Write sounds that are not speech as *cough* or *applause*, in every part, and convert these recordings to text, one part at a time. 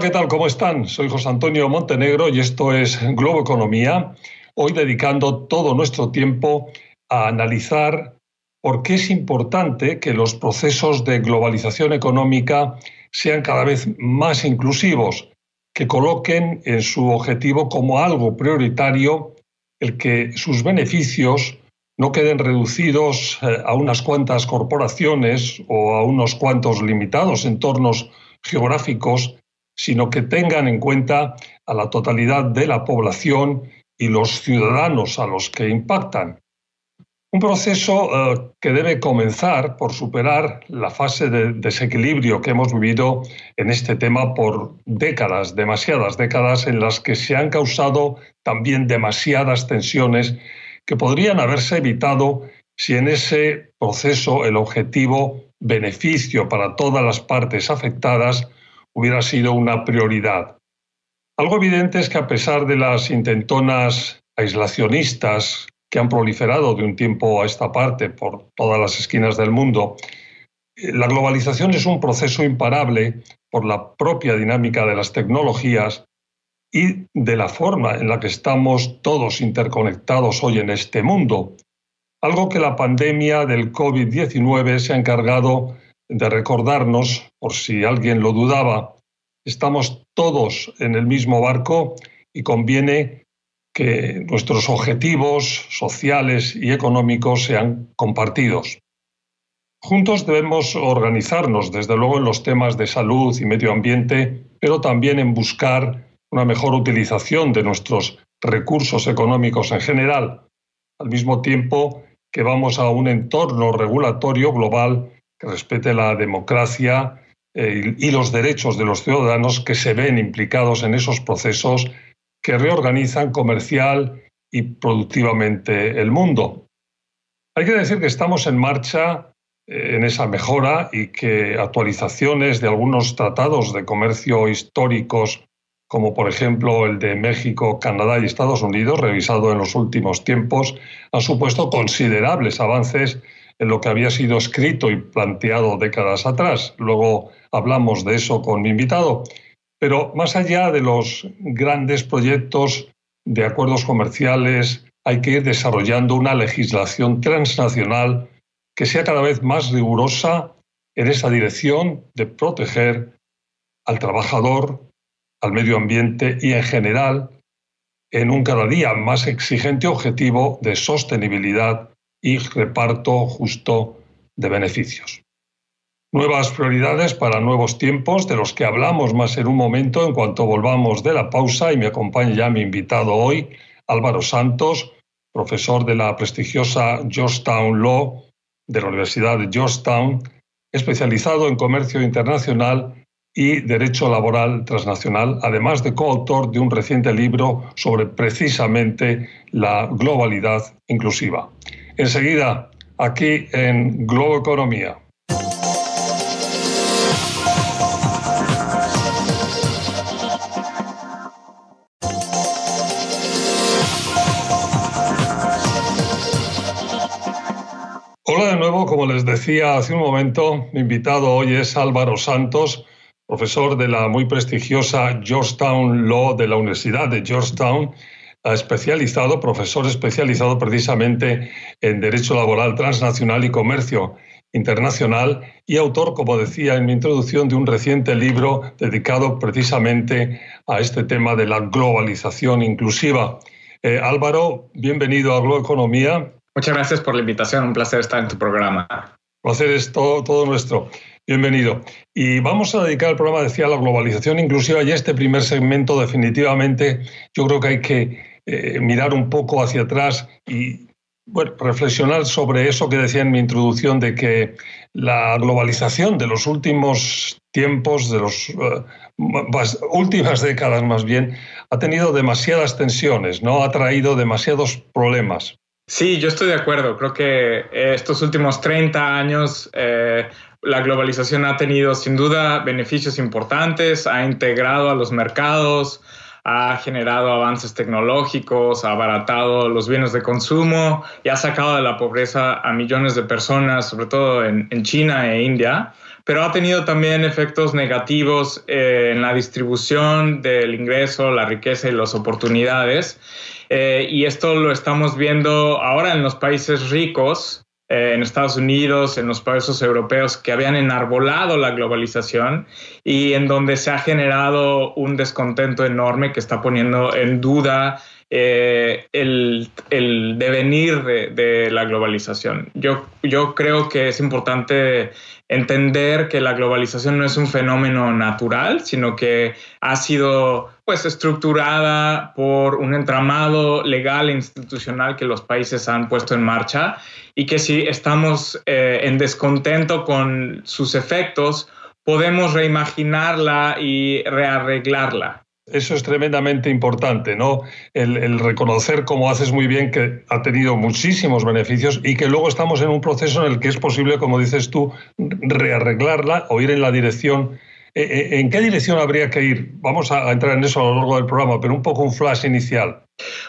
Hola, ¿qué tal? ¿Cómo están? Soy José Antonio Montenegro y esto es Globo Economía, hoy dedicando todo nuestro tiempo a analizar por qué es importante que los procesos de globalización económica sean cada vez más inclusivos, que coloquen en su objetivo como algo prioritario el que sus beneficios no queden reducidos eh, a unas cuantas corporaciones o a unos cuantos limitados entornos geográficos, sino que tengan en cuenta a la totalidad de la población y los ciudadanos a los que impactan. Un proceso eh, que debe comenzar por superar la fase de desequilibrio que hemos vivido en este tema por décadas, demasiadas décadas, en las que se han causado también demasiadas tensiones que podrían haberse evitado si en ese proceso el objetivo beneficio para todas las partes afectadas hubiera sido una prioridad. Algo evidente es que a pesar de las intentonas aislacionistas que han proliferado de un tiempo a esta parte por todas las esquinas del mundo, eh, la globalización es un proceso imparable por la propia dinámica de las tecnologías y de la forma en la que estamos todos interconectados hoy en este mundo. Algo que la pandemia del COVID-19 se ha encargado de recordarnos, por si alguien lo dudaba, estamos todos en el mismo barco y conviene que nuestros objetivos sociales y económicos sean compartidos. Juntos debemos organizarnos, desde luego, en los temas de salud y medio ambiente, pero también en buscar una mejor utilización de nuestros recursos económicos en general, al mismo tiempo que vamos a un entorno regulatorio global que respete la democracia eh, y los derechos de los ciudadanos que se ven implicados en esos procesos que reorganizan comercial y productivamente el mundo. Hay que decir que estamos en marcha eh, en esa mejora y que actualizaciones de algunos tratados de comercio históricos, como por ejemplo el de México, Canadá y Estados Unidos, revisado en los últimos tiempos, han supuesto considerables avances en lo que había sido escrito y planteado décadas atrás. Luego hablamos de eso con mi invitado. Pero más allá de los grandes proyectos de acuerdos comerciales, hay que ir desarrollando una legislación transnacional que sea cada vez más rigurosa en esa dirección de proteger al trabajador, al medio ambiente y en general en un cada día más exigente objetivo de sostenibilidad y reparto justo de beneficios. Nuevas prioridades para nuevos tiempos, de los que hablamos más en un momento en cuanto volvamos de la pausa y me acompaña ya mi invitado hoy, Álvaro Santos, profesor de la prestigiosa Georgetown Law de la Universidad de Georgetown, especializado en comercio internacional y derecho laboral transnacional, además de coautor de un reciente libro sobre precisamente la globalidad inclusiva. Enseguida, aquí en Globo Economía. Hola de nuevo, como les decía hace un momento, mi invitado hoy es Álvaro Santos, profesor de la muy prestigiosa Georgetown Law de la Universidad de Georgetown, especializado, profesor especializado precisamente en Derecho Laboral Transnacional y Comercio Internacional y autor, como decía en mi introducción, de un reciente libro dedicado precisamente a este tema de la globalización inclusiva. Eh, Álvaro, bienvenido a Globo Economía. Muchas gracias por la invitación, un placer estar en tu programa. Placer es todo, todo nuestro. Bienvenido. Y vamos a dedicar el programa, decía, a la globalización inclusiva y este primer segmento definitivamente yo creo que hay que eh, mirar un poco hacia atrás y bueno, reflexionar sobre eso que decía en mi introducción de que la globalización de los últimos tiempos, de las uh, últimas *laughs* décadas más bien, ha tenido demasiadas tensiones, ¿no? Ha traído demasiados problemas. Sí, yo estoy de acuerdo. Creo que estos últimos 30 años eh, la globalización ha tenido sin duda beneficios importantes, ha integrado a los mercados, ha generado avances tecnológicos, ha abaratado los bienes de consumo y ha sacado de la pobreza a millones de personas, sobre todo en, China e India, pero ha tenido también efectos negativos eh, en la distribución del ingreso, la riqueza y las oportunidades. Eh, y esto lo estamos viendo ahora en los países ricos, eh, en Estados Unidos, en los países europeos que habían enarbolado la globalización y en donde se ha generado un descontento enorme que está poniendo en duda eh, el, devenir de, la globalización. Yo, yo creo que es importante entender que la globalización no es un fenómeno natural, sino que ha sido pues estructurada por un entramado legal e institucional que los países han puesto en marcha y que si estamos eh, en descontento con sus efectos, podemos reimaginarla y rearreglarla. Eso es tremendamente importante, ¿no? El, reconocer, como haces muy bien, que ha tenido muchísimos beneficios y que luego estamos en un proceso en el que es posible, como dices tú, rearreglarla o ir en la dirección. Eh, eh, ¿En qué dirección habría que ir? Vamos a entrar en eso a lo largo del programa, pero un poco un flash inicial.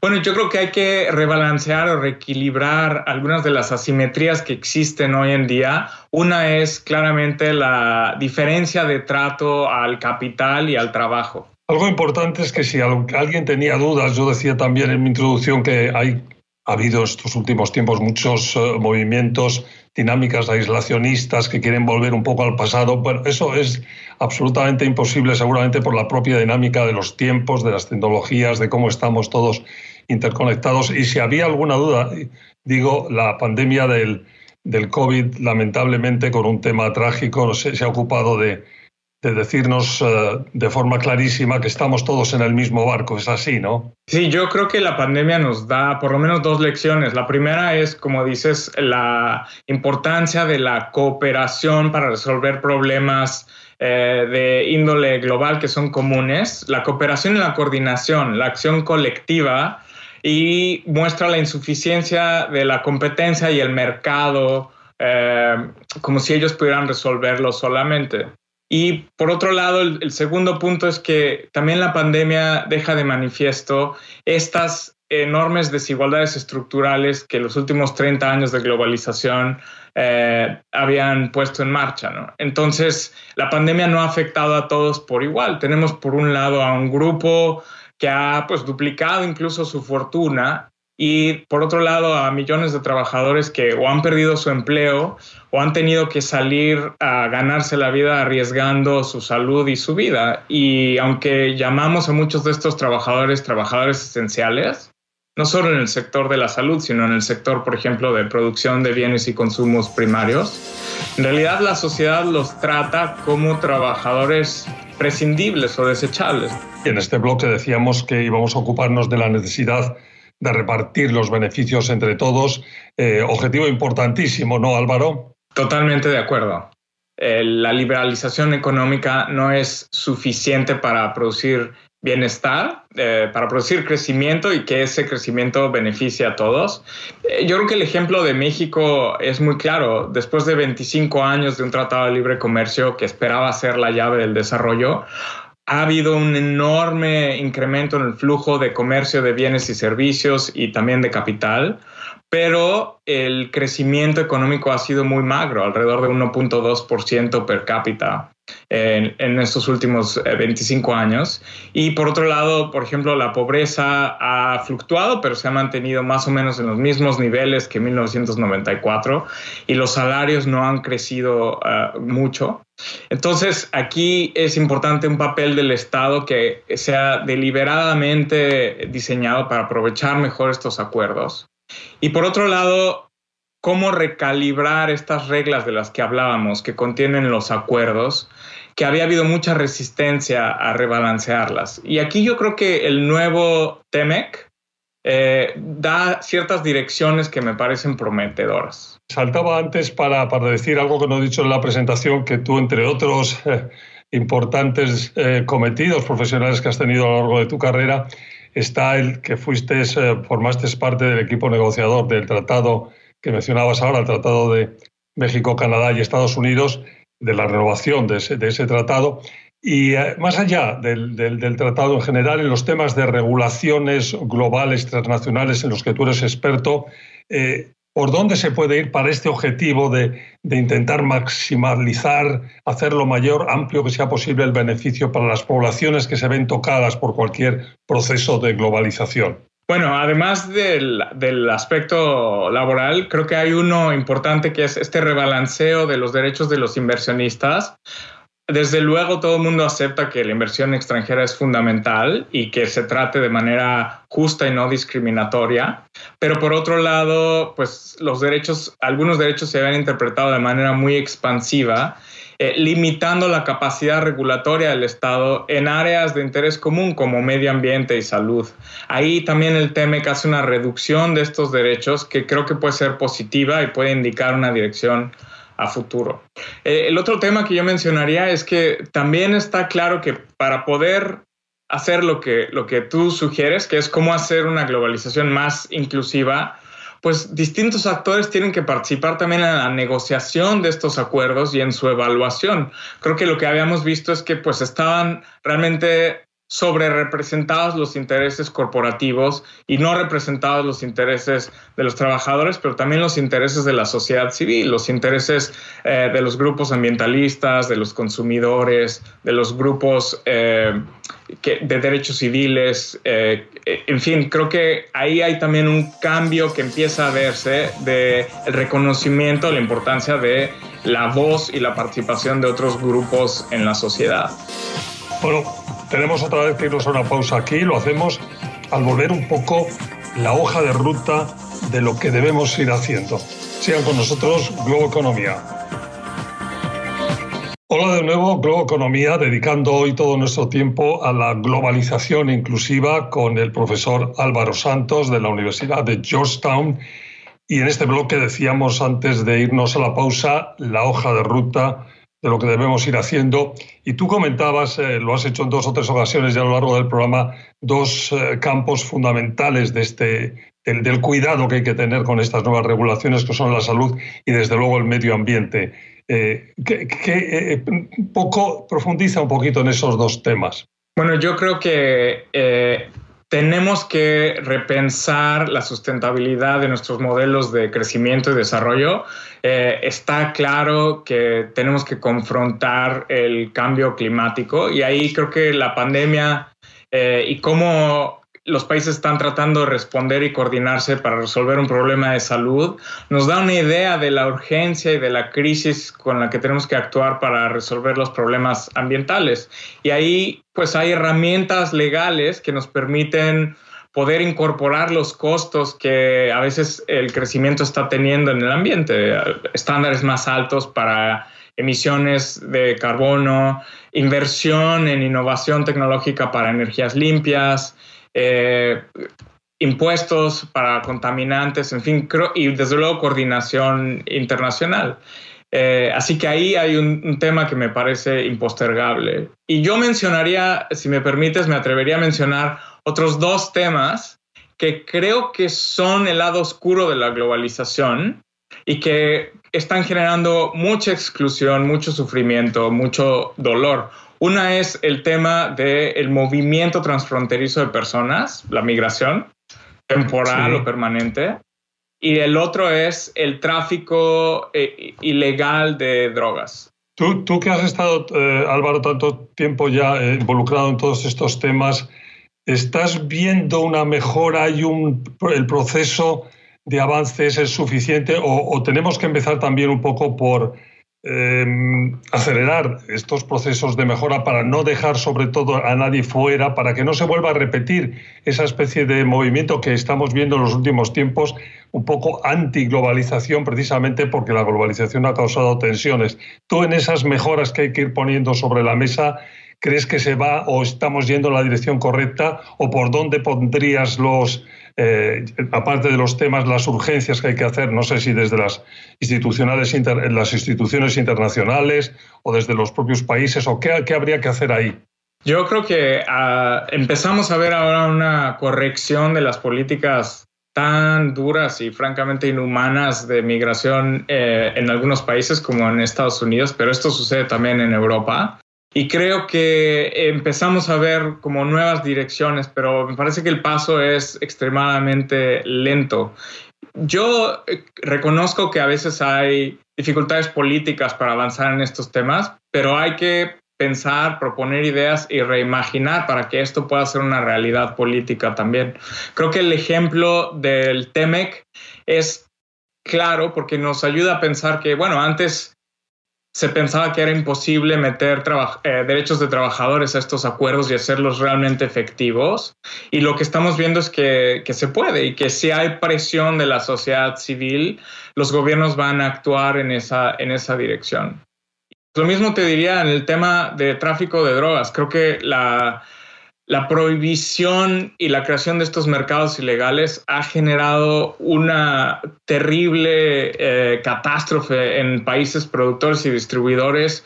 Bueno, yo creo que hay que rebalancear o reequilibrar algunas de las asimetrías que existen hoy en día. Una es claramente la diferencia de trato al capital y al trabajo. Algo importante es que si alguien tenía dudas, yo decía también en mi introducción que hay, ha habido estos últimos tiempos muchos eh, movimientos, dinámicas aislacionistas que quieren volver un poco al pasado. Bueno, eso es absolutamente imposible seguramente por la propia dinámica de los tiempos, de las tecnologías, de cómo estamos todos interconectados. Y si había alguna duda, digo, la pandemia del, del COVID, lamentablemente, con un tema trágico, se ha ocupado de de decirnos eh, de forma clarísima que estamos todos en el mismo barco. Es así, ¿no? Sí, yo creo que la pandemia nos da por lo menos dos lecciones. La primera es, como dices, la importancia de la cooperación para resolver problemas eh, de índole global que son comunes, la cooperación y la coordinación, la acción colectiva y muestra la insuficiencia de la competencia y el mercado eh, como si ellos pudieran resolverlo solamente. Y por otro lado, el, segundo punto es que también la pandemia deja de manifiesto estas enormes desigualdades estructurales que los últimos 30 años de globalización eh, habían puesto en marcha. Entonces, la pandemia no ha afectado a todos por igual. Tenemos por un lado a un grupo que ha pues, duplicado incluso su fortuna y por otro lado a millones de trabajadores que o han perdido su empleo o han tenido que salir a ganarse la vida arriesgando su salud y su vida. Y aunque llamamos a muchos de estos trabajadores trabajadores esenciales, no solo en el sector de la salud, sino en el sector, por ejemplo, de producción de bienes y consumos primarios, en realidad la sociedad los trata como trabajadores prescindibles o desechables. En este bloque decíamos que íbamos a ocuparnos de la necesidad de repartir los beneficios entre todos. Eh, objetivo importantísimo, ¿no, Álvaro? Totalmente de acuerdo. Eh, la liberalización económica no es suficiente para producir bienestar, eh, para producir crecimiento y que ese crecimiento beneficie a todos. yo creo que el ejemplo de México es muy claro. Después de 25 años de un tratado de libre comercio que esperaba ser la llave del desarrollo, ha habido un enorme incremento en el flujo de comercio de bienes y servicios y también de capital, pero el crecimiento económico ha sido muy magro, alrededor de 1.2% per cápita en, estos últimos 25 eh, años. Y por otro lado, por ejemplo, la pobreza ha fluctuado, pero se ha mantenido más o menos en los mismos niveles que en 1994 y los salarios no han crecido eh, mucho. Entonces, aquí es importante un papel del Estado que sea deliberadamente diseñado para aprovechar mejor estos acuerdos. Y por otro lado, cómo recalibrar estas reglas de las que hablábamos, que contienen los acuerdos, que había habido mucha resistencia a rebalancearlas. Y aquí yo creo que el nuevo TEMEC eh, da ciertas direcciones que me parecen prometedoras. Saltaba antes para, para, decir algo que no he dicho en la presentación, que tú, entre otros eh, importantes eh, cometidos profesionales que has tenido a lo largo de tu carrera, está el que fuiste, formaste parte del equipo negociador del tratado que mencionabas ahora, el Tratado de México, Canadá y Estados Unidos, de la renovación de ese, tratado. Y eh, más allá del, tratado en general, en los temas de regulaciones globales, transnacionales, en los que tú eres experto, eh, ¿por dónde se puede ir para este objetivo de, intentar maximizar, hacer lo mayor, amplio que sea posible el beneficio para las poblaciones que se ven tocadas por cualquier proceso de globalización? Bueno, además del, aspecto laboral, creo que hay uno importante que es este rebalanceo de los derechos de los inversionistas. Desde luego todo el mundo acepta que la inversión extranjera es fundamental y que se trate de manera justa y no discriminatoria, pero por otro lado, pues los derechos, algunos derechos se han interpretado de manera muy expansiva eh, limitando la capacidad regulatoria del Estado en áreas de interés común como medio ambiente y salud. Ahí también el TEMEC hace una reducción de estos derechos que creo que puede ser positiva y puede indicar una dirección a futuro. Eh, el otro tema que yo mencionaría es que también está claro que para poder hacer lo que, lo que tú sugieres, que es cómo hacer una globalización más inclusiva, pues distintos actores tienen que participar también en la negociación de estos acuerdos y en su evaluación. Creo que lo que habíamos visto es que pues estaban realmente sobre representados los intereses corporativos y no representados los intereses de los trabajadores, pero también los intereses de la sociedad civil, los intereses eh, de los grupos ambientalistas, de los consumidores, de los grupos eh, de derechos civiles. Eh, en fin, creo que ahí hay también un cambio que empieza a verse de el reconocimiento, la importancia de la voz y la participación de otros grupos en la sociedad. Bueno, tenemos otra vez que irnos a una pausa aquí, lo hacemos al volver un poco la hoja de ruta de lo que debemos ir haciendo. Sigan con nosotros Globo Economía. Hola de nuevo, Globo Economía, dedicando hoy todo nuestro tiempo a la globalización inclusiva con el profesor Álvaro Santos de la Universidad de Georgetown. Y en este bloque decíamos antes de irnos a la pausa la hoja de ruta de lo que debemos ir haciendo. Y tú comentabas, eh, lo has hecho en dos o tres ocasiones ya a lo largo del programa, dos eh, campos fundamentales de este, del, cuidado que hay que tener con estas nuevas regulaciones, que son la salud y desde luego el medio ambiente. Eh, que, poco profundiza un poquito en esos dos temas. Bueno, yo creo que tenemos que repensar la sustentabilidad de nuestros modelos de crecimiento y desarrollo. Eh, está claro que tenemos que confrontar el cambio climático y ahí creo que la pandemia eh, y cómo los países están tratando de responder y coordinarse para resolver un problema de salud, nos da una idea de la urgencia y de la crisis con la que tenemos que actuar para resolver los problemas ambientales. Y ahí pues hay herramientas legales que nos permiten poder incorporar los costos que a veces el crecimiento está teniendo en el ambiente, estándares más altos para emisiones de carbono, inversión en innovación tecnológica para energías limpias, eh, impuestos para contaminantes, en fin, y desde luego coordinación internacional. Eh, así que ahí hay un, tema que me parece impostergable. Y yo mencionaría, si me permites, me atrevería a mencionar otros dos temas que creo que son el lado oscuro de la globalización y que están generando mucha exclusión, mucho sufrimiento, mucho dolor. Una es el tema del movimiento transfronterizo de personas, la migración temporal o permanente. Y el otro es el tráfico eh, ilegal de drogas. Tú, tú que has estado, eh, Álvaro, tanto tiempo ya eh, involucrado en todos estos temas, ¿estás viendo una mejora y un, el proceso de avances es suficiente o tenemos que empezar también un poco por Em, acelerar estos procesos de mejora para no dejar sobre todo a nadie fuera, para que no se vuelva a repetir esa especie de movimiento que estamos viendo en los últimos tiempos, un poco anti-globalización, precisamente porque la globalización ha causado tensiones. Tú en esas mejoras que hay que ir poniendo sobre la mesa, ¿crees que se va o estamos yendo en la dirección correcta o por dónde pondrías los eh, aparte de los temas, las urgencias que hay que hacer, no sé si desde las, institucionales las instituciones internacionales o desde los propios países, o qué, habría que hacer ahí. Yo creo que ah, empezamos a ver ahora una corrección de las políticas tan duras y francamente inhumanas de migración eh, en algunos países como en Estados Unidos, pero esto sucede también en Europa. Y creo que empezamos a ver como nuevas direcciones, pero me parece que el paso es extremadamente lento. Yo eh, reconozco que a veces hay dificultades políticas para avanzar en estos temas, pero hay que pensar, proponer ideas y reimaginar para que esto pueda ser una realidad política también. Creo que el ejemplo del TEMEC es claro porque nos ayuda a pensar que, bueno, antes se pensaba que era imposible meter eh, derechos de trabajadores a estos acuerdos y hacerlos realmente efectivos. Y lo que estamos viendo es que, que, se puede y que si hay presión de la sociedad civil, los gobiernos van a actuar en esa, en esa dirección. Lo mismo te diría en el tema de tráfico de drogas. Creo que la, la prohibición y la creación de estos mercados ilegales ha generado una terrible eh, catástrofe en países productores y distribuidores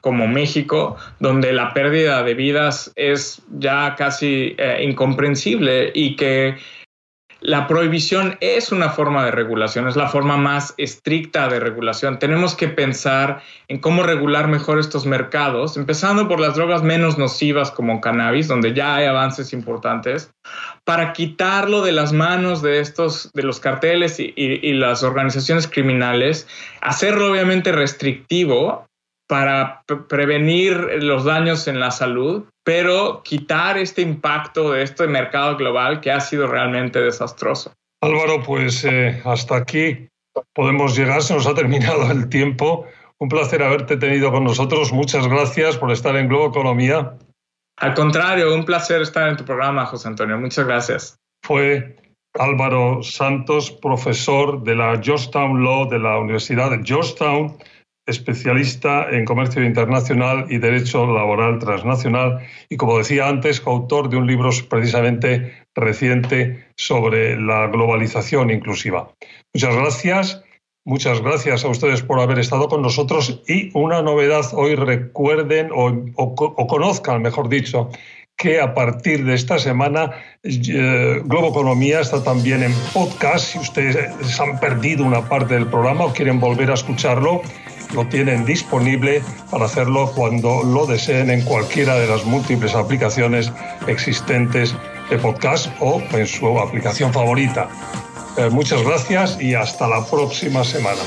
como México, donde la pérdida de vidas es ya casi eh, incomprensible y que la prohibición es una forma de regulación, es la forma más estricta de regulación. Tenemos que pensar en cómo regular mejor estos mercados, empezando por las drogas menos nocivas como cannabis, donde ya hay avances importantes, para quitarlo de las manos de estos, de los carteles y, y las organizaciones criminales, hacerlo obviamente restrictivo para prevenir los daños en la salud, pero quitar este impacto de este mercado global que ha sido realmente desastroso. Álvaro, pues eh, hasta aquí podemos llegar, se nos ha terminado el tiempo. Un placer haberte tenido con nosotros. Muchas gracias por estar en Globo Economía. Al contrario, un placer estar en tu programa, José Antonio. Muchas gracias. Fue Álvaro Santos, profesor de la Georgetown Law de la Universidad de Georgetown especialista en comercio internacional y derecho laboral transnacional y, como decía antes, coautor de un libro precisamente reciente sobre la globalización inclusiva. Muchas gracias. Muchas gracias a ustedes por haber estado con nosotros y una novedad hoy recuerden o, conozcan, mejor dicho, que a partir de esta semana eh, Globo Economía está también en podcast. Si ustedes han perdido una parte del programa o quieren volver a escucharlo, lo tienen disponible para hacerlo cuando lo deseen en cualquiera de las múltiples aplicaciones existentes de podcast o en su aplicación favorita. Eh, muchas gracias y hasta la próxima semana.